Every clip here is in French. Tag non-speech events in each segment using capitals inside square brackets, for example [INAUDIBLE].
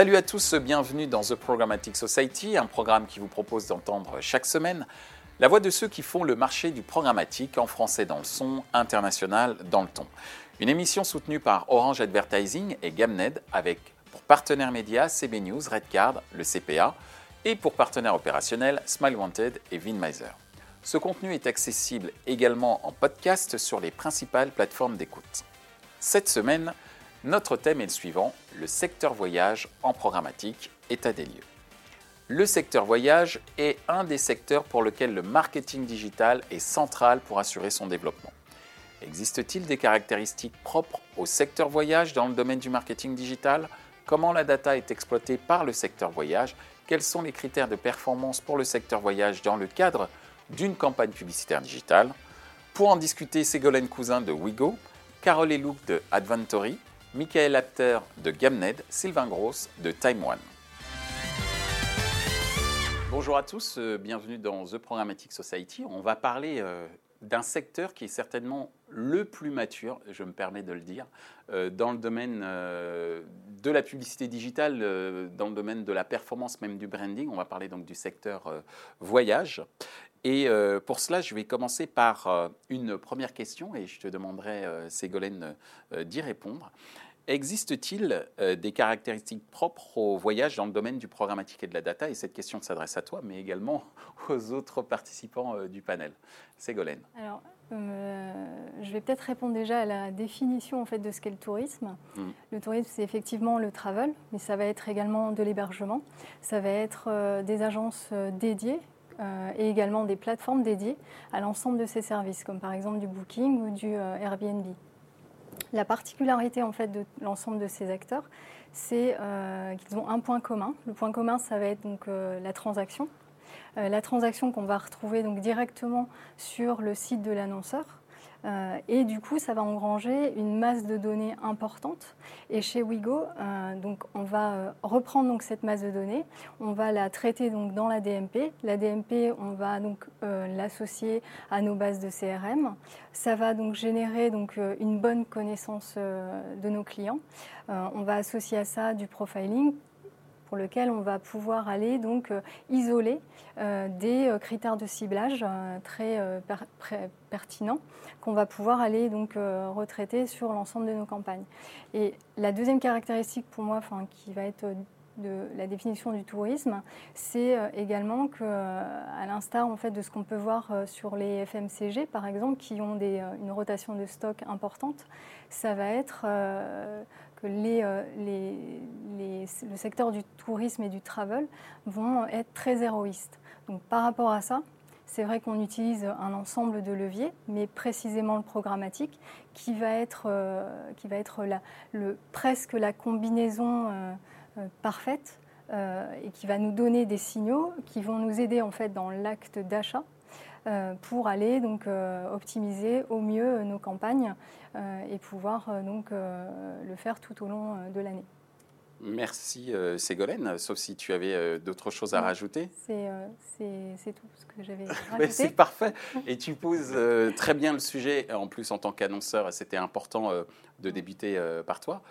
Salut à tous, bienvenue dans The Programmatic Society, un programme qui vous propose d'entendre chaque semaine la voix de ceux qui font le marché du programmatique en français dans le son, international dans le ton. Une émission soutenue par Orange Advertising et Gamned avec pour partenaires médias CB News, Redcard, le CPA et pour partenaires opérationnels Smile Wanted et Vinmiser. Ce contenu est accessible également en podcast sur les principales plateformes d'écoute. Cette semaine, notre thème est le suivant, le secteur voyage en programmatique, état des lieux. Le secteur voyage est un des secteurs pour lequel le marketing digital est central pour assurer son développement. Existe-t-il des caractéristiques propres au secteur voyage dans le domaine du marketing digital? Comment la data est exploitée par le secteur voyage? Quels sont les critères de performance pour le secteur voyage dans le cadre d'une campagne publicitaire digitale? Pour en discuter, Ségolène Cousin de Wigo, Carole Elouk de Adventory, Michael Apter de Gamned, Sylvain Gross de Time One. Bonjour à tous, euh, bienvenue dans The Programmatic Society. On va parler euh, d'un secteur qui est certainement le plus mature, je me permets de le dire, euh, dans le domaine de la publicité digitale, dans le domaine de la performance, même du branding. On va parler donc du secteur voyage. Et pour cela, je vais commencer par une première question et je te demanderai, Ségolène, d'y répondre. Existe-t-il euh, des caractéristiques propres au voyage dans le domaine du programmatique et de la data? Et cette question s'adresse à toi, mais également [LAUGHS] aux autres participants euh, du panel. Ségolène. Alors, euh, je vais peut-être répondre déjà à la définition en fait, de ce qu'est le tourisme. Mm. Le tourisme, c'est effectivement le travel, mais ça va être également de l'hébergement. Ça va être des agences dédiées et également des plateformes dédiées à l'ensemble de ces services, comme par exemple du Booking ou du Airbnb. La particularité en fait de l'ensemble de ces acteurs, c'est euh, qu'ils ont un point commun. Le point commun, ça va être euh, la transaction. Euh, la transaction qu'on va retrouver donc directement sur le site de l'annonceur. Euh, et du coup, ça va engranger une masse de données importante. Et chez Wigo, euh, donc, on va euh, reprendre donc, cette masse de données, on va la traiter donc, dans la DMP. La DMP, on va donc l'associer à nos bases de CRM. Ça va donc générer donc, une bonne connaissance de nos clients. on va associer à ça du profiling pour lequel on va pouvoir aller donc euh, isoler euh, des euh, critères de ciblage très pertinents qu'on va pouvoir aller donc retraiter sur l'ensemble de nos campagnes. Et la deuxième caractéristique pour moi, enfin, qui va être de la définition du tourisme, c'est également que, à l'instar en fait de ce qu'on peut voir sur les FMCG par exemple, qui ont des, une rotation de stock importante, ça va être que euh, le secteur du tourisme et du travel vont être très héroïstes. Donc par rapport à ça, c'est vrai qu'on utilise un ensemble de leviers, mais précisément le programmatique, qui va être, euh, presque la combinaison euh, parfaite et qui va nous donner des signaux qui vont nous aider en fait dans l'acte d'achat pour aller donc euh, optimiser au mieux nos campagnes euh, et pouvoir donc le faire tout au long de l'année. Merci Ségolène, sauf si tu avais d'autres choses à rajouter. C'est tout ce que j'avais [LAUGHS] rajouté. C'est parfait. Et tu poses très bien le sujet, en plus en tant qu'annonceur, c'était important de débuter par toi.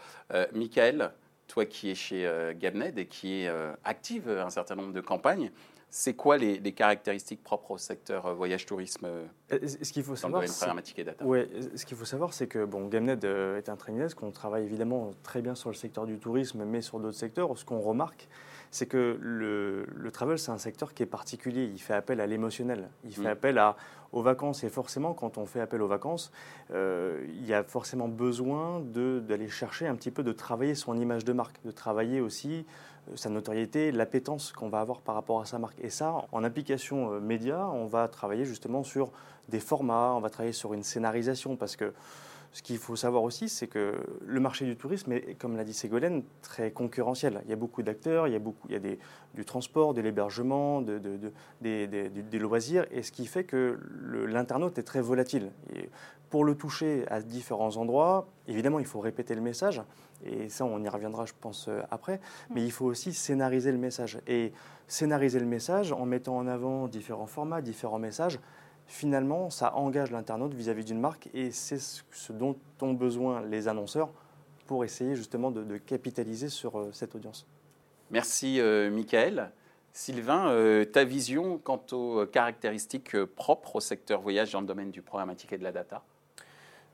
Michael, toi qui es chez Gabned et qui est active un certain nombre de campagnes, c'est quoi les, caractéristiques propres au secteur euh, voyage-tourisme euh, ce qu'il faut savoir, ouais, Ce qu'il faut savoir, c'est que bon, Gamned euh, est un trainers, qu'on travaille évidemment très bien sur le secteur du tourisme, mais sur d'autres secteurs. Ce qu'on remarque, c'est que le, le travel, c'est un secteur qui est particulier. Il fait appel à l'émotionnel, il fait mm. appel à, aux vacances. Et forcément, quand on fait appel aux vacances, il y a forcément besoin d'aller chercher un petit peu de travailler son image de marque, de travailler aussi sa notoriété, l'appétence qu'on va avoir par rapport à sa marque. Et ça, en application euh, média, on va travailler justement sur des formats, on va travailler sur une scénarisation, parce que ce qu'il faut savoir aussi, c'est que le marché du tourisme est, comme l'a dit Ségolène, très concurrentiel. Il y a beaucoup d'acteurs, il y a, beaucoup, il y a du transport, de l'hébergement, de, des, loisirs, et ce qui fait que l'internaute est très volatile. Pour le toucher à différents endroits, évidemment, il faut répéter le message, et ça, on y reviendra, je pense, euh, après, mais il faut aussi scénariser le message. Et scénariser le message en mettant en avant différents formats, différents messages, finalement, ça engage l'internaute vis-à-vis d'une marque, et c'est ce dont ont besoin les annonceurs pour essayer justement de, capitaliser sur euh, cette audience. Merci, euh, Michael. Sylvain, euh, ta vision quant aux caractéristiques euh, propres au secteur voyage dans le domaine du programmatique et de la data?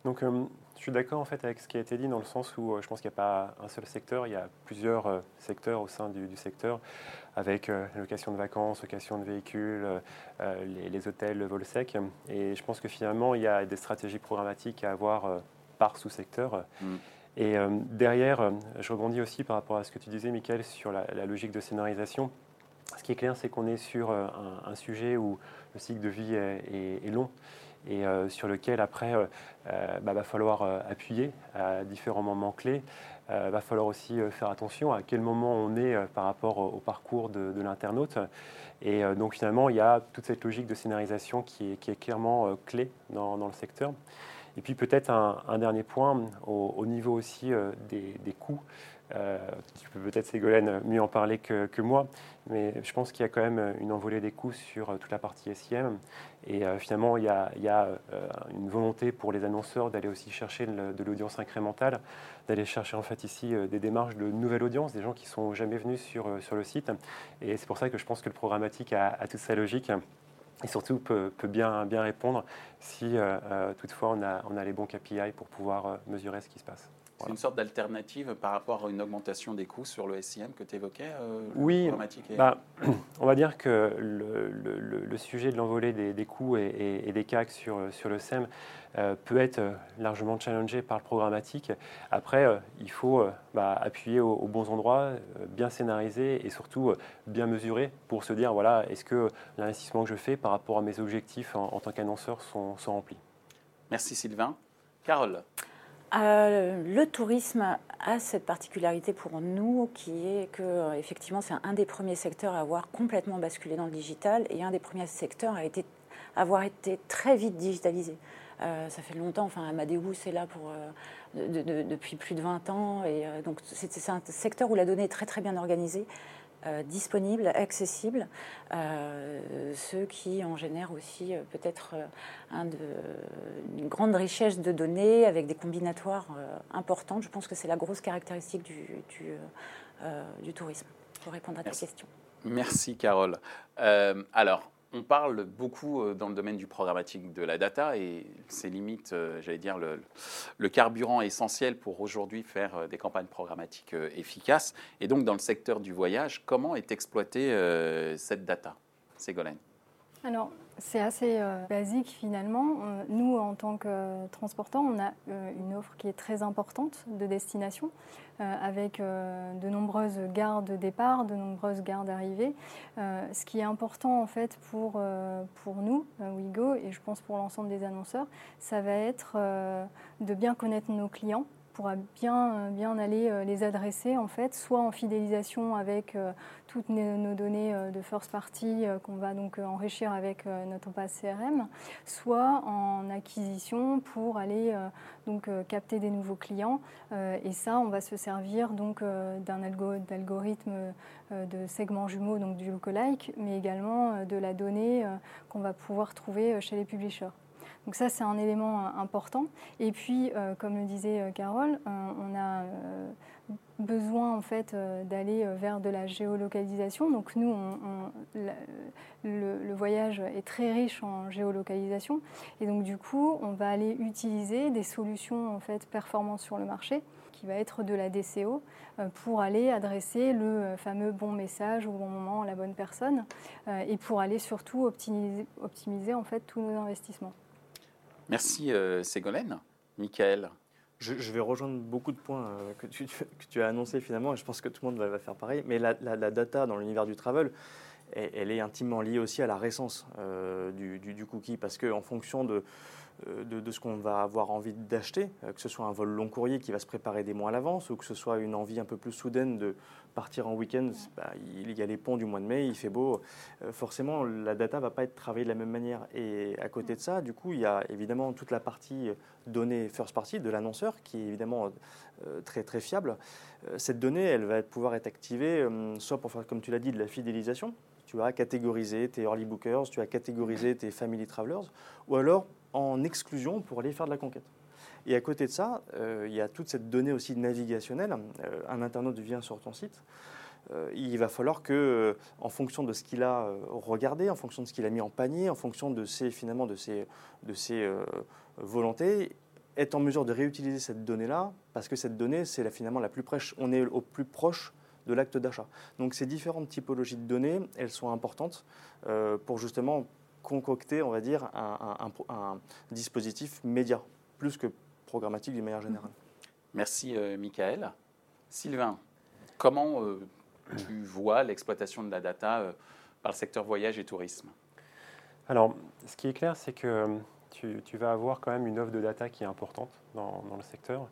Donc, je suis d'accord en fait avec ce qui a été dit dans le sens où je pense qu'il n'y a pas un seul secteur, il y a plusieurs secteurs au sein du, secteur, avec la location de vacances, location de véhicules, les, hôtels, le vol sec. Et je pense que finalement, il y a des stratégies programmatiques à avoir par sous-secteur. Mm. Et euh, derrière, euh, je rebondis aussi par rapport à ce que tu disais, Michael, sur la, logique de scénarisation. Ce qui est clair, c'est qu'on est sur euh, un, sujet où le cycle de vie est, long et sur lequel, après, il bah, va falloir appuyer à différents moments clés. Il va falloir aussi faire attention à quel moment on est par rapport au, parcours de, l'internaute. Et donc, finalement, il y a toute cette logique de scénarisation qui est, clairement clé dans, dans le secteur. Et puis peut-être un, dernier point au, niveau aussi euh, des, coûts. Euh, tu peux peut-être, Ségolène, mieux en parler que, moi, mais je pense qu'il y a quand même une envolée des coûts sur euh, toute la partie SIM. Et finalement, il y a, une volonté pour les annonceurs d'aller aussi chercher de l'audience incrémentale, d'aller chercher en fait ici des démarches de nouvelle audience, des gens qui sont jamais venus sur, le site. Et c'est pour ça que je pense que le programmatique a, toute sa logique et surtout peut, bien, répondre si euh, euh, toutefois on a, les bons KPI pour pouvoir euh, mesurer ce qui se passe. C'est une sorte d'alternative par rapport à une augmentation des coûts sur le SIM que tu évoquais Oui, bah, [CLEARS THROAT] on va dire que le, le, sujet de l'envolée des, des, coûts et, et, des CAC sur, sur le SEM euh, peut être euh, largement challengé par le programmatique. Après, euh, il faut bah, appuyer aux, bons endroits, bien scénariser et surtout bien mesurer pour se dire, voilà, est-ce que l'investissement que je fais par rapport à mes objectifs en, tant qu'annonceur sont, sont remplis. Merci Sylvain. Carole le tourisme a cette particularité pour nous qui est que effectivement c'est un des premiers secteurs à avoir complètement basculé dans le digital et un des premiers secteurs à avoir été très vite digitalisé. Euh, ça fait longtemps, enfin Amadeus est là euh, depuis plus de 20 ans. Et euh, donc c'est un secteur où la donnée est très très bien organisée. Disponible, accessible, ce qui en génère aussi peut-être un une grande richesse de données avec des combinatoires importants. Je pense que c'est la grosse caractéristique du, du, du, tourisme, pour répondre à ta question. Merci Carole. alors, on parle beaucoup euh, dans le domaine du programmatique de la data et c'est limite, euh, j'allais dire, le, carburant essentiel pour aujourd'hui faire euh, des campagnes programmatiques efficaces. Et donc, dans le secteur du voyage, comment est exploitée cette data? Ségolène Alors, c'est assez basique finalement. nous, en tant que transportants, on a une offre qui est très importante de destination. Euh, avec euh, de nombreuses gares de départ, de nombreuses gares d'arrivée. Euh, ce qui est important en fait pour, pour nous, WeGo, et je pense pour l'ensemble des annonceurs, ça va être de bien connaître nos clients pourra bien, bien aller euh, les adresser, en fait, soit en fidélisation avec euh, toutes nos données euh, de first party qu'on va donc enrichir avec notre base CRM, soit en acquisition pour aller donc capter des nouveaux clients. Et ça, on va se servir donc d'un algorithme de segments jumeaux, donc du lookalike, mais également de la donnée qu'on va pouvoir trouver chez les publishers. Donc ça, c'est un élément euh, important. Et puis, euh, comme le disait euh, Carole, on a besoin en fait d'aller vers de la géolocalisation. Donc nous, le, voyage est très riche en géolocalisation, et donc du coup, on va aller utiliser des solutions en fait performantes sur le marché, qui va être de la DCO, pour aller adresser le fameux bon message au bon moment à la bonne personne, et pour aller surtout optimiser, optimiser en fait tous nos investissements. Merci euh, Ségolène. Michael je, vais rejoindre beaucoup de points euh, que, tu, as annoncés finalement, et je pense que tout le monde va, faire pareil. Mais la, data dans l'univers du travel, elle, est intimement liée aussi à la récence euh, du, du, cookie, parce qu'en fonction de, euh, de, ce qu'on va avoir envie d'acheter, euh, que ce soit un vol long courrier qui va se préparer des mois à l'avance ou que ce soit une envie un peu plus soudaine de partir en week-end. Bah, il y a les ponts du mois de mai, il fait beau. Euh, forcément, la data va pas être travaillée de la même manière. Et à côté de ça, du coup, il y a évidemment toute la partie donnée first party de l'annonceur qui est évidemment très très fiable. Cette donnée, elle va pouvoir être activée soit pour faire, comme tu l'as dit, de la fidélisation. Tu as catégorisé tes early bookers, tu as catégorisé tes family travelers, ou alors en exclusion pour aller faire de la conquête. Et à côté de ça, euh, il y a toute cette donnée aussi navigationnelle. Euh, un internaute vient sur ton site, il va falloir que, en fonction de ce qu'il a regardé, en fonction de ce qu'il a mis en panier, en fonction de ses, finalement, de ses, de ses volontés, être en mesure de réutiliser cette donnée-là, parce que cette donnée, c'est finalement la plus proche, on est au plus proche de l'acte d'achat. Donc ces différentes typologies de données, elles sont importantes pour justement concocter, on va dire, un, dispositif média, plus que programmatique d'une manière générale. Merci, euh, Michael. Sylvain, comment euh, tu vois l'exploitation de la data euh, par le secteur voyage et tourisme? Alors, ce qui est clair, c'est que tu, vas avoir quand même une offre de data qui est importante dans, le secteur.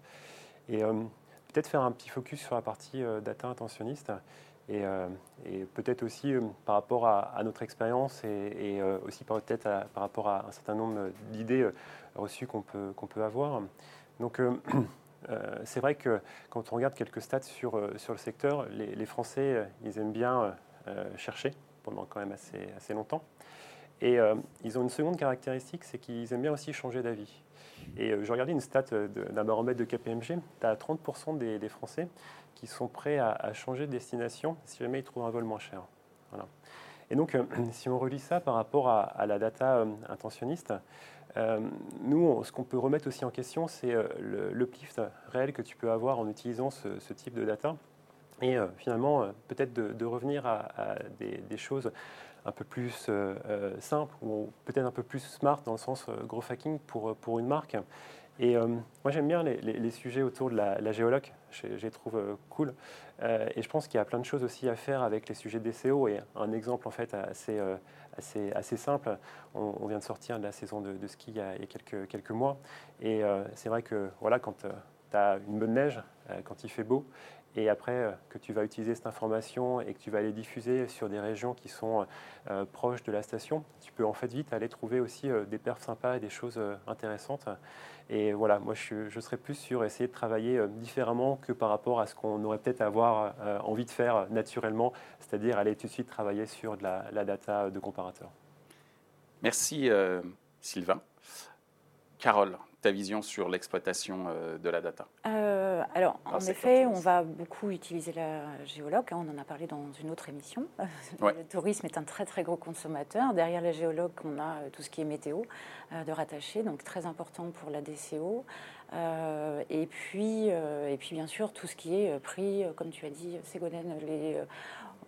Et peut-être faire un petit focus sur la partie data intentionniste euh, et, peut-être aussi euh, par rapport à, notre expérience et, euh, aussi peut-être par rapport à un certain nombre d'idées reçues qu'on peut, qu'on peut avoir. Donc [CLEARS THROAT] c'est vrai que quand on regarde quelques stats sur, sur le secteur, les, Français, ils aiment bien chercher pendant quand même assez, assez longtemps. Et ils ont une seconde caractéristique, c'est qu'ils aiment bien aussi changer d'avis. Et je regardais une stat d'un baromètre de KPMG, tu as 30% des, Français qui sont prêts à, changer de destination si jamais ils trouvent un vol moins cher. Voilà. Et donc, euh, [CLEARS THROAT] si on relie ça par rapport à, la data euh, intentionniste, euh, nous, ce qu'on peut remettre aussi en question, c'est l'uplift réel que tu peux avoir en utilisant ce, type de data. Et finalement, peut-être de, revenir à, des, choses un peu plus simples ou peut-être un peu plus smart dans le sens gros hacking pour, pour une marque et euh, moi, j'aime bien les, sujets autour de la, géologue. Je, les trouve euh, cool. Euh, et je pense qu'il y a plein de choses aussi à faire avec les sujets de DCO. Et un exemple, en fait, assez, assez, assez simple. On, vient de sortir de la saison de, ski il y a, quelques, quelques mois. Et c'est vrai que, voilà, quand tu as une bonne neige, quand il fait beau, et après que tu vas utiliser cette information et que tu vas aller diffuser sur des régions qui sont proches de la station, tu peux en fait vite aller trouver aussi des perfs sympas et des choses intéressantes. Et voilà, moi je, serais plus sur essayer de travailler euh, différemment que par rapport à ce qu'on aurait peut-être avoir euh, envie de faire naturellement, c'est-à-dire aller tout de suite travailler sur de la, data de comparateur. Merci euh, Sylvain. Carole, ta vision sur l'exploitation euh, de la data? Euh, Alors, en effet, on va beaucoup utiliser la géologue. Hein, on en a parlé dans une autre émission. [LAUGHS] Le tourisme est un très très gros consommateur. Derrière la géologue, on a euh, tout ce qui est météo de rattaché, donc très important pour la DCO. et puis, et puis bien sûr tout ce qui est prix, comme tu as dit, Ségolène, les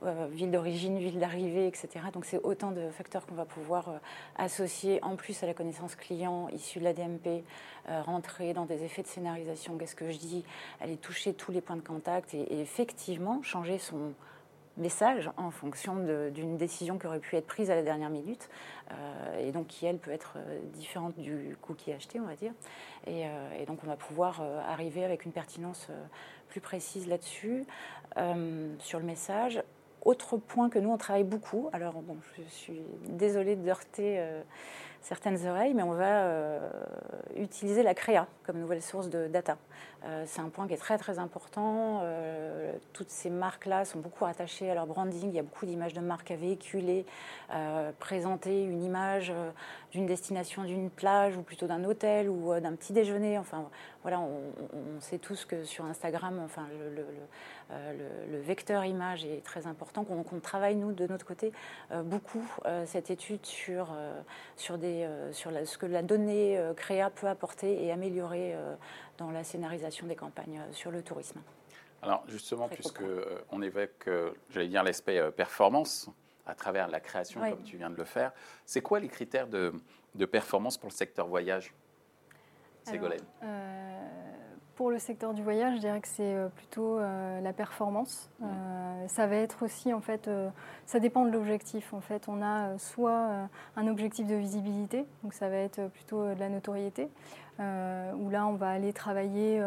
euh, ville d'origine, ville d'arrivée, etc. Donc c'est autant de facteurs qu'on va pouvoir euh, associer en plus à la connaissance client issue de la DMP, euh, rentrer dans des effets de scénarisation, qu'est-ce que je dis, aller toucher tous les points de contact et, effectivement changer son message en fonction d'une décision qui aurait pu être prise à la dernière minute et donc qui elle peut être différente du cookie acheté on va dire. Et donc on va pouvoir arriver avec une pertinence plus précise là-dessus. Sur le message autre point que nous, on travaille beaucoup, alors bon, je suis désolée de heurter euh, certaines oreilles, mais on va euh, utiliser la créa comme nouvelle source de data. Euh, c'est un point qui est très très important. toutes ces marques-là sont beaucoup attachées à leur branding. Il y a beaucoup d'images de marques à véhiculer, présenter une image d'une destination d'une plage ou plutôt d'un hôtel ou d'un petit déjeuner. Enfin, voilà, on, sait tous que sur Instagram, enfin, le, euh, le, vecteur image est très important, qu'on travaille, nous, de notre côté, euh, beaucoup euh, cette étude sur, sur, des, sur ce que la donnée créa peut apporter et améliorer dans la scénarisation des campagnes sur le tourisme. Alors justement, puisque on évoque, j'allais dire, l'aspect performance à travers la création, comme tu viens de le faire, c'est quoi les critères de, de, performance pour le secteur voyage? Ségolène pour le secteur du voyage, je dirais que c'est euh, plutôt euh, la performance. Euh, ça va être aussi, en fait, ça dépend de l'objectif. En fait, on a soit un objectif de visibilité, donc ça va être plutôt de la notoriété, où là, on va aller travailler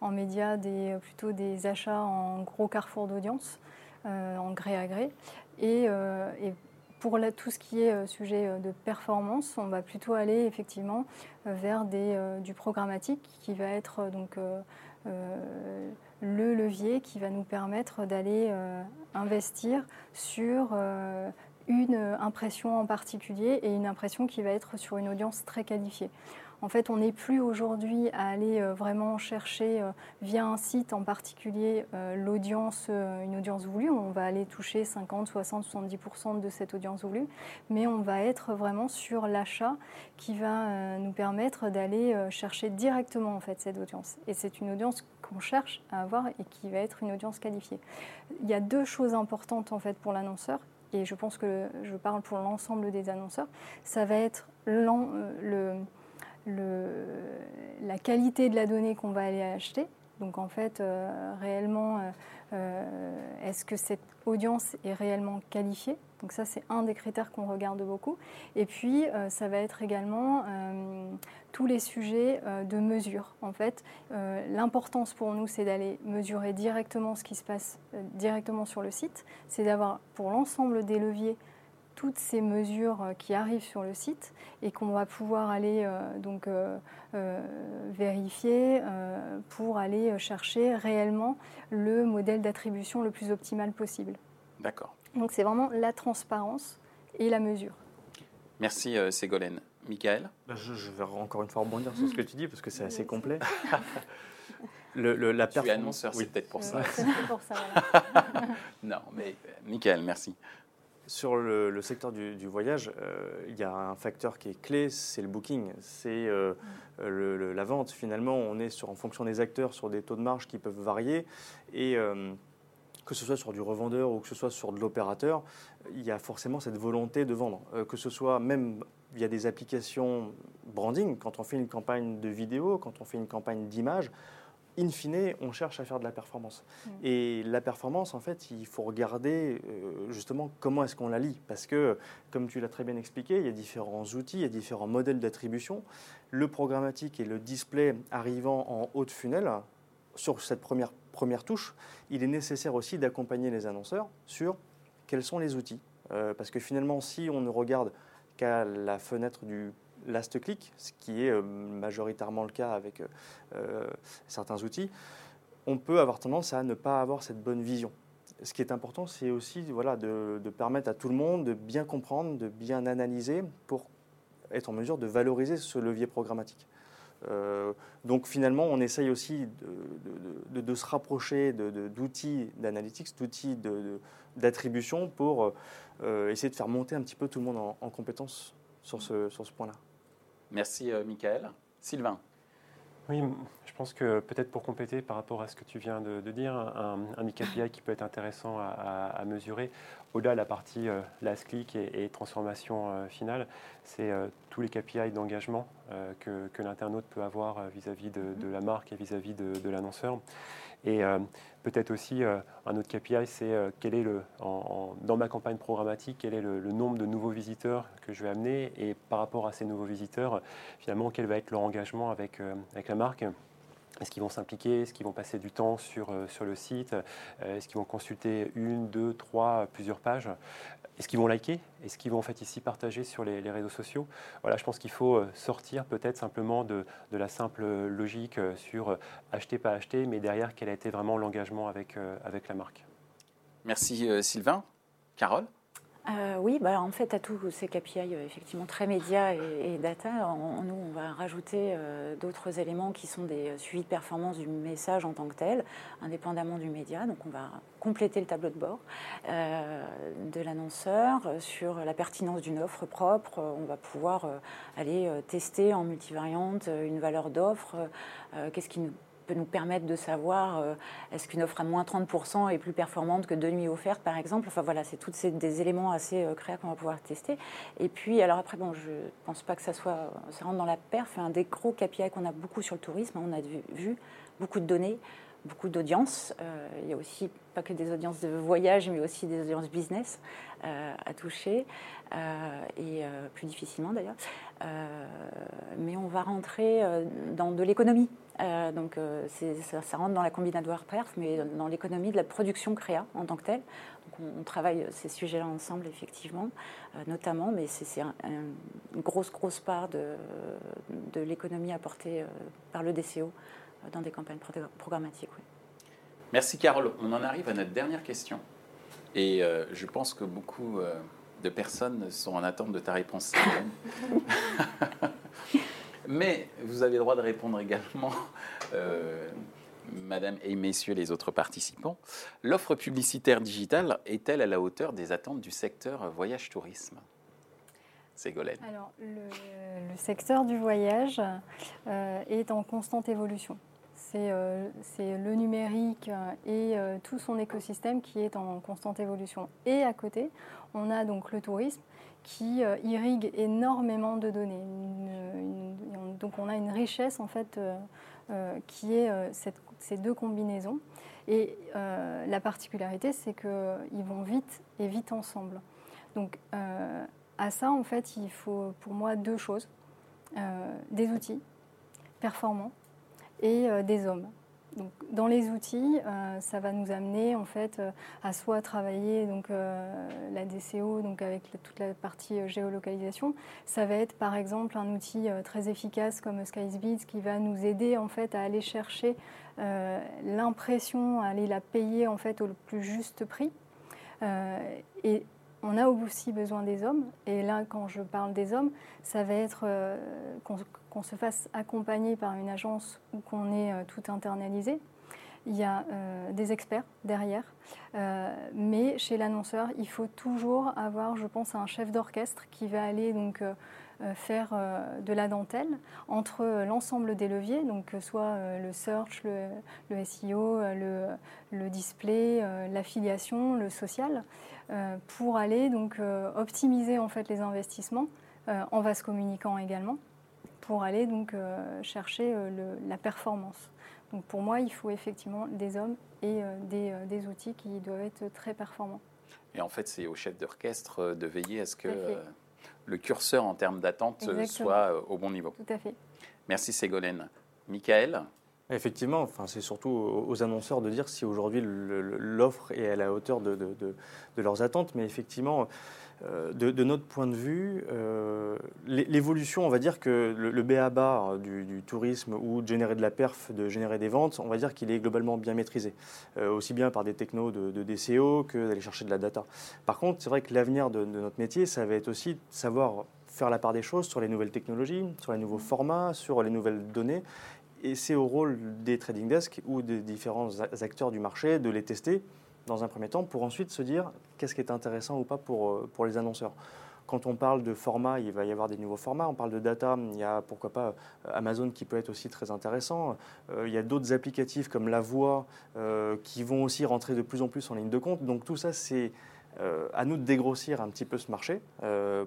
en médias des, plutôt des achats en gros carrefour d'audience, en gré à gré. Et, et pour tout ce qui est sujet de performance, on va plutôt aller effectivement vers des, du programmatique qui va être donc le levier qui va nous permettre d'aller investir sur une impression en particulier et une impression qui va être sur une audience très qualifiée. En fait, on n'est plus aujourd'hui à aller euh, vraiment chercher euh, via un site en particulier euh, l'audience, une audience voulue. On va aller toucher 50, 60, 70% de cette audience voulue, mais on va être vraiment sur l'achat qui va nous permettre d'aller chercher directement en fait cette audience. Et c'est une audience qu'on cherche à avoir et qui va être une audience qualifiée. Il y a deux choses importantes en fait pour l'annonceur et je pense que je parle pour l'ensemble des annonceurs, ça va être le, la qualité de la donnée qu'on va aller acheter. Donc en fait, euh, réellement, euh, euh, est-ce que cette audience est réellement qualifiée? Donc ça, c'est un des critères qu'on regarde beaucoup. Et puis, ça va être également tous les sujets de mesure. En fait, l'importance pour nous, c'est d'aller mesurer directement ce qui se passe directement sur le site. C'est d'avoir pour l'ensemble des leviers toutes ces mesures euh, qui arrivent sur le site et qu'on va pouvoir aller euh, donc euh, vérifier pour aller chercher réellement le modèle d'attribution le plus optimal possible. D'accord. Donc c'est vraiment la transparence et la mesure. Merci Ségolène. Michael? Bah, je, vais encore une fois rebondir sur ce que tu dis parce que c'est assez complet. [LAUGHS] le, la tu es annonceur, c'est peut-être pour ça. [LAUGHS] C'est pour ça. [LAUGHS] non, mais Michael, merci. Sur le, secteur du, voyage, euh, il y a un facteur qui est clé, c'est le booking, c'est euh, la vente. Finalement, on est sur, en fonction des acteurs sur des taux de marge qui peuvent varier. Et euh, que ce soit sur du revendeur ou que ce soit sur de l'opérateur, il y a forcément cette volonté de vendre. que ce soit même via des applications branding, quand on fait une campagne de vidéo, quand on fait une campagne d'image, in fine, on cherche à faire de la performance. Mm. Et la performance, en fait, il faut regarder euh, justement comment est-ce qu'on la lit. Parce que, comme tu l'as très bien expliqué, il y a différents outils, il y a différents modèles d'attribution. Le programmatique et le display arrivant en haut de funnel, sur cette première, première touche, il est nécessaire aussi d'accompagner les annonceurs sur quels sont les outils. Euh, parce que finalement, si on ne regarde qu'à la fenêtre du last click, ce qui est euh, majoritairement le cas avec euh, euh, certains outils, on peut avoir tendance à ne pas avoir cette bonne vision. Ce qui est important, c'est aussi voilà, de, permettre à tout le monde de bien comprendre, de bien analyser pour être en mesure de valoriser ce levier programmatique. donc finalement, on essaye aussi de, se rapprocher d'outils d'analytics, d'outils d'attribution pour essayer de faire monter un petit peu tout le monde en, en compétence sur ce, sur ce point-là. Merci, euh, Michael. Sylvain. Oui, je pense que peut-être pour compléter par rapport à ce que tu viens de, dire, un, un, KPI qui peut être intéressant à, mesurer, au-delà de la partie euh, last click et, transformation euh, finale, c'est tous les KPI d'engagement que, l'internaute peut avoir vis-à-vis de, la marque et vis-à-vis de l'annonceur. Et euh, peut-être aussi euh, un autre KPI, c'est euh, quel est le, dans ma campagne programmatique, quel est le, nombre de nouveaux visiteurs que je vais amener et par rapport à ces nouveaux visiteurs, finalement, quel va être leur engagement avec, avec la marque. Est-ce qu'ils vont s'impliquer? Est-ce qu'ils vont passer du temps sur, sur le site? Est-ce qu'ils vont consulter une, deux, trois, plusieurs pages? Est-ce qu'ils vont liker? Est-ce qu'ils vont en fait ici partager sur les, réseaux sociaux? Voilà, je pense qu'il faut euh, sortir peut-être simplement de, la simple logique euh, sur euh, acheter, pas acheter, mais derrière quel a été vraiment l'engagement avec, avec la marque. Merci Sylvain. Carole? Euh, oui, bah, en fait, à tous ces KPI euh, effectivement très médias et, data, nous, on va rajouter euh, d'autres éléments qui sont des suivis de performance du message en tant que tel, indépendamment du média. Donc, on va compléter le tableau de bord de l'annonceur sur la pertinence d'une offre propre. On va pouvoir aller tester en multivariante une valeur d'offre. Qu'est-ce qui nous peut nous permettre de savoir euh, est-ce qu'une offre à moins 30% est plus performante que deux nuits offertes, par exemple. Enfin voilà, c'est tous des éléments assez euh, créatifs qu'on va pouvoir tester. Et puis, alors après, bon, je ne pense pas que ça soit, ça rentre dans la perf. Un des gros KPI qu'on a beaucoup sur le tourisme, on a vu beaucoup de données, beaucoup d'audience. Euh, il y a aussi pas que des audiences de voyage, mais aussi des audiences business à toucher, et plus difficilement d'ailleurs. mais on va rentrer dans de l'économie. Euh, donc euh, ça, rentre dans la combinatoire perf, mais dans l'économie de la production créa en tant que telle. Donc on, travaille ces sujets-là ensemble, effectivement, euh, notamment, mais c'est une grosse, grosse part de l'économie apportée par le DCO dans des campagnes programmatiques. Merci Carole. On en arrive à notre dernière question. Et je pense que beaucoup de personnes sont en attente de ta réponse. [LAUGHS] Mais vous avez le droit de répondre également, euh, Madame et Messieurs les autres participants. L'offre publicitaire digitale est-elle à la hauteur des attentes du secteur voyage-tourisme Ségolène. Alors, le, secteur du voyage euh, est en constante évolution. Euh, c'est le numérique et tout son écosystème qui est en constante évolution. Et à côté, on a donc le tourisme qui euh, irrigue énormément de données. donc on a une richesse en fait euh, euh, qui est ces deux combinaisons. Et la particularité, c'est qu'ils vont vite et vite ensemble. Donc à ça, en fait, il faut pour moi deux choses des outils performants et des hommes dans les outils, euh, ça va nous amener en fait euh, à soit travailler donc euh, la DCO donc avec toute la partie géolocalisation. Ça va être par exemple un outil très efficace comme SkySpeed qui va nous aider en fait à aller chercher l'impression, à aller la payer en fait au plus juste prix. On a aussi besoin des hommes. Et là, quand je parle des hommes, ça va être qu'on se fasse accompagner par une agence ou qu'on ait euh, tout internalisé. Il y a euh, des experts derrière, euh, mais chez l'annonceur, il faut toujours avoir, je pense, un chef d'orchestre qui va aller donc faire de la dentelle entre l'ensemble des leviers, donc soit le search, le, SEO, le, le display, l'affiliation, le social, pour aller donc optimiser en fait les investissements en vase communicant également pour aller donc euh, chercher euh, la performance. Donc pour moi, il faut effectivement des hommes et euh, des, des, outils qui doivent être très performants. Et en fait, c'est au chef d'orchestre de veiller à ce que le curseur en termes d'attente soit au bon niveau. Tout à fait. Merci Ségolène. Michael? Effectivement, enfin, c'est surtout aux annonceurs de dire si aujourd'hui l'offre est à la hauteur de, de, de leurs attentes. Mais effectivement, euh, de, notre point de vue, euh, l'évolution, on va dire que le, le BABA du, tourisme ou de générer de la perf, de générer des ventes, on va dire qu'il est globalement bien maîtrisé, euh, aussi bien par des technos de, DCO que d'aller chercher de la data. Par contre, c'est vrai que l'avenir de, notre métier, ça va être aussi de savoir faire la part des choses sur les nouvelles technologies, sur les nouveaux formats, sur les nouvelles données. Et c'est au rôle des trading desks ou des différents acteurs du marché de les tester dans un premier temps, pour ensuite se dire qu'est-ce qui est intéressant ou pas pour, euh, pour les annonceurs. Quand on parle de format, il va y avoir des nouveaux formats. On parle de data, il y a pourquoi pas euh, Amazon qui peut être aussi très intéressant. Euh, il y a d'autres applicatifs comme la voix qui vont aussi rentrer de plus en plus en ligne de compte. Donc tout ça, c'est à nous de dégrossir un petit peu ce marché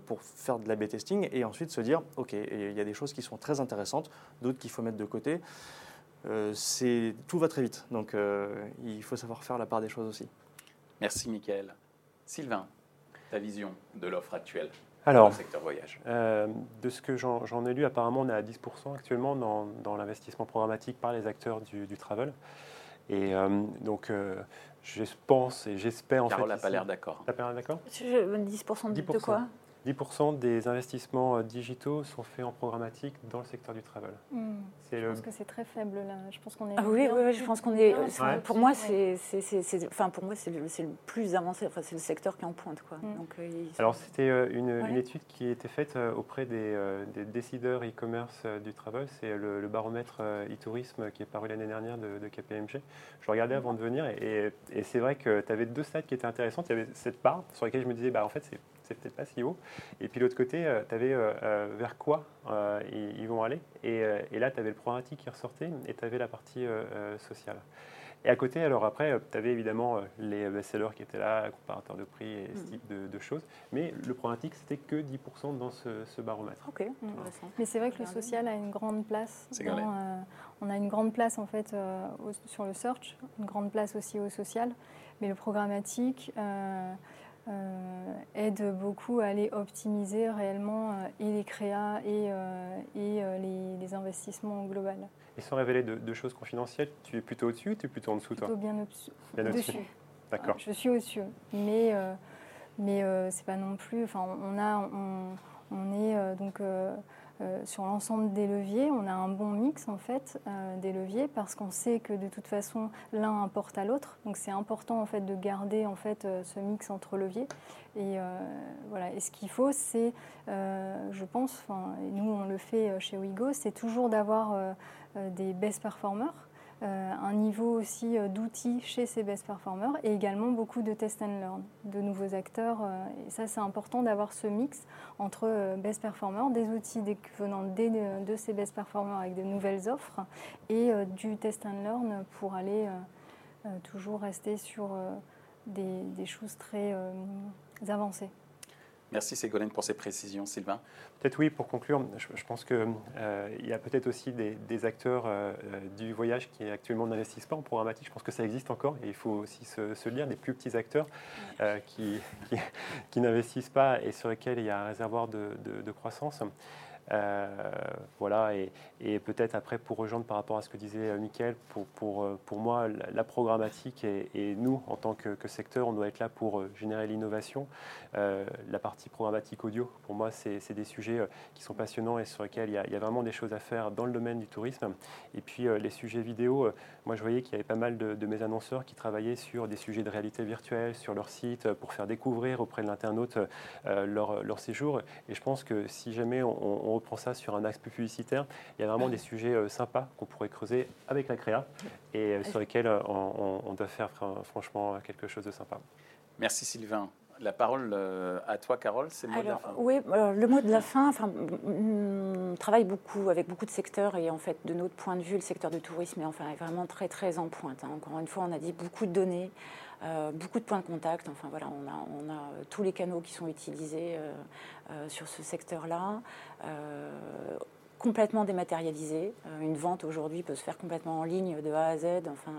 pour faire de la B-testing et ensuite se dire, OK, il y a des choses qui sont très intéressantes, d'autres qu'il faut mettre de côté. Euh, tout va très vite. Donc euh, il faut savoir faire la part des choses aussi. Merci Mickaël. Sylvain, ta vision de l'offre actuelle Alors, dans le secteur voyage euh, De ce que j'en ai lu, apparemment on est à 10% actuellement dans, dans l'investissement programmatique par les acteurs du, travel. Et donc je pense et j'espère en Carole fait... n'a pas l'air d'accord. T'as pas l'air d'accord? 10%, 10 de quoi? 10% des investissements euh, digitaux sont faits en programmatique dans le secteur du travel. Hmm. Je pense que c'est très faible là. Je pense qu'on est. Ah oui, oui, je pense qu'on est. Pour, moi, c'est, enfin pour moi, c'est le, le, plus avancé. Enfin, c'est le secteur qui est en pointe, quoi. Hmm. Donc, euh, Alors, c'était euh, une, une, étude qui a été faite auprès des, des décideurs e-commerce du travel. C'est le, baromètre e-tourisme qui est paru l'année dernière de, de, KPMG. Je regardais avant de venir et, et c'est vrai que tu avais deux stats qui étaient intéressantes. Il y avait cette part sur laquelle je me disais, bah en fait, c'est c'est peut-être pas si haut. Et puis l'autre côté, euh, tu avais euh, euh, vers quoi ils, vont aller? Et, là, tu avais le programmatique qui ressortait et tu avais la partie sociale. Et à côté, alors après, tu avais évidemment les best-sellers qui étaient là, comparateurs de prix et ce mm. type de, choses. Mais le programmatique, c'était que 10% dans ce, baromètre. Ok, Mais c'est vrai que le social a une grande place. on a une grande place en fait sur le search, une grande place aussi au social. Mais le programmatique, euh, aide beaucoup à aller optimiser réellement euh, et les créas et, euh, et les, investissements globaux. Et sans révéler de, choses confidentielles, tu es plutôt au-dessus ou tu es plutôt en dessous toi Plutôt bien au-dessus. D'accord. Je suis au-dessus, mais mais c'est pas non plus. Enfin, on a on, est donc euh, sur l'ensemble des leviers, on a un bon mix en fait euh, des leviers parce qu'on sait que de toute façon l'un importe à l'autre. Donc c'est important en fait de garder en fait euh, ce mix entre leviers. Et voilà. Et ce qu'il faut, c'est, je pense, et nous on le fait chez Wigo, c'est toujours d'avoir des best performers euh, un niveau aussi euh, d'outils chez ces best performers et également beaucoup de test and learn, de nouveaux acteurs. Euh, et ça, c'est important d'avoir ce mix entre best performers, des outils venant de ces best performers avec de nouvelles offres et du test and learn pour aller toujours rester sur des choses très avancées. Merci Ségolène pour ces précisions. Sylvain Peut-être oui, pour conclure, je, pense qu'il euh, y a peut-être aussi des, acteurs euh, euh, du voyage qui actuellement n'investissent pas en programmatique. Je pense que ça existe encore et il faut aussi se, lire des plus petits acteurs qui, qui, n'investissent pas et sur lesquels il y a un réservoir de, de croissance. Euh, voilà, et, peut-être après pour rejoindre par rapport à ce que disait euh, Mickaël, pour, pour, euh, pour moi, la, programmatique et, nous, en tant que, secteur, on doit être là pour générer l'innovation. la partie programmatique audio, pour moi, c'est des sujets qui sont passionnants et sur lesquels il y, a, vraiment des choses à faire dans le domaine du tourisme. Et puis les sujets vidéo, moi je voyais qu'il y avait pas mal de, mes annonceurs qui travaillaient sur des sujets de réalité virtuelle sur leur site pour faire découvrir auprès de l'internaute leur, leur, séjour. Et je pense que si jamais on reprend ça sur un axe plus publicitaire, il y a vraiment des sujets euh, sympas qu'on pourrait creuser avec la créa et euh, sur lesquels euh, on, doit faire franchement quelque chose de sympa. Merci Sylvain. La parole à toi, Carole, c'est le mot de la fin. Oui, le mot de la fin, enfin, on travaille beaucoup avec beaucoup de secteurs et en fait, de notre point de vue, le secteur du tourisme est, enfin, vraiment très très en pointe. Hein. Encore une fois, on a dit beaucoup de données, euh, beaucoup de points de contact. Enfin voilà, on a, on a euh, tous les canaux qui sont utilisés euh, sur ce secteur-là complètement dématérialisé. une vente aujourd'hui peut se faire complètement en ligne de A à Z. Enfin,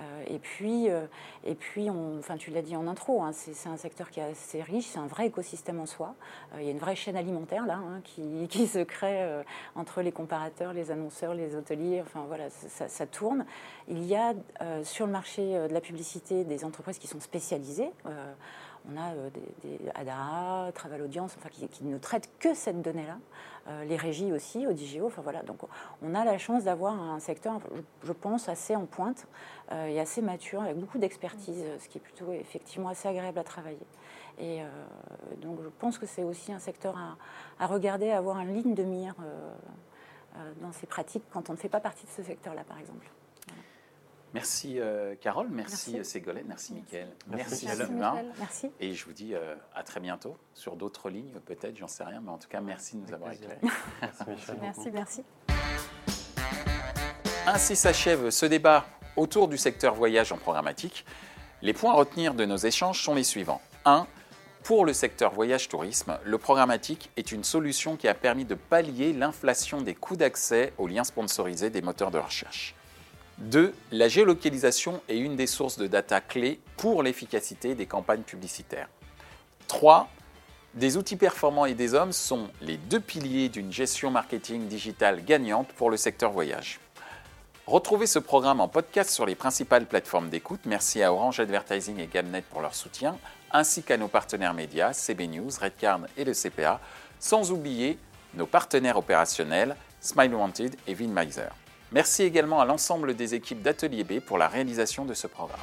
euh, et puis, euh, et puis on, enfin, tu l'as dit en intro, hein, c'est un secteur qui est assez riche, c'est un vrai écosystème en soi. Euh, il y a une vraie chaîne alimentaire là hein, qui, [LAUGHS] se crée entre les comparateurs, les annonceurs, les hôteliers. Enfin voilà, ça, ça tourne. Il y a sur le marché de la publicité des entreprises qui sont spécialisées on a euh, des, ADA, Travel Audience, enfin, qui, ne traitent que cette donnée-là. Euh, les régies aussi, Audigio. Enfin, voilà. Donc, on a la chance d'avoir un secteur, je, pense, assez en pointe euh, et assez mature, avec beaucoup d'expertise, ce qui est plutôt effectivement assez agréable à travailler. Et donc, je pense que c'est aussi un secteur à, regarder, à avoir une ligne de mire dans ses pratiques quand on ne fait pas partie de ce secteur-là, par exemple. Merci euh, Carole, merci, merci, Ségolène, merci Mickaël, merci, merci, Et je vous dis euh, à très bientôt sur d'autres lignes, peut-être, j'en sais rien, mais en tout cas, merci de nous avoir éclairés. [LAUGHS] Merci, merci. Ainsi s'achève ce débat autour du secteur voyage en programmatique. Les points à retenir de nos échanges sont les suivants. 1. Pour le secteur voyage-tourisme, le programmatique est une solution qui a permis de pallier l'inflation des coûts d'accès aux liens sponsorisés des moteurs de recherche. 2. La géolocalisation est une des sources de data clés pour l'efficacité des campagnes publicitaires. 3. Des outils performants et des hommes sont les deux piliers d'une gestion marketing digitale gagnante pour le secteur voyage. Retrouvez ce programme en podcast sur les principales plateformes d'écoute. Merci à Orange Advertising et Gamnet pour leur soutien, ainsi qu'à nos partenaires médias, CB News, Redcard et le CPA, sans oublier nos partenaires opérationnels, Smile Wanted et Vinmeiser. Merci également à l'ensemble des équipes d'Atelier B pour la réalisation de ce programme.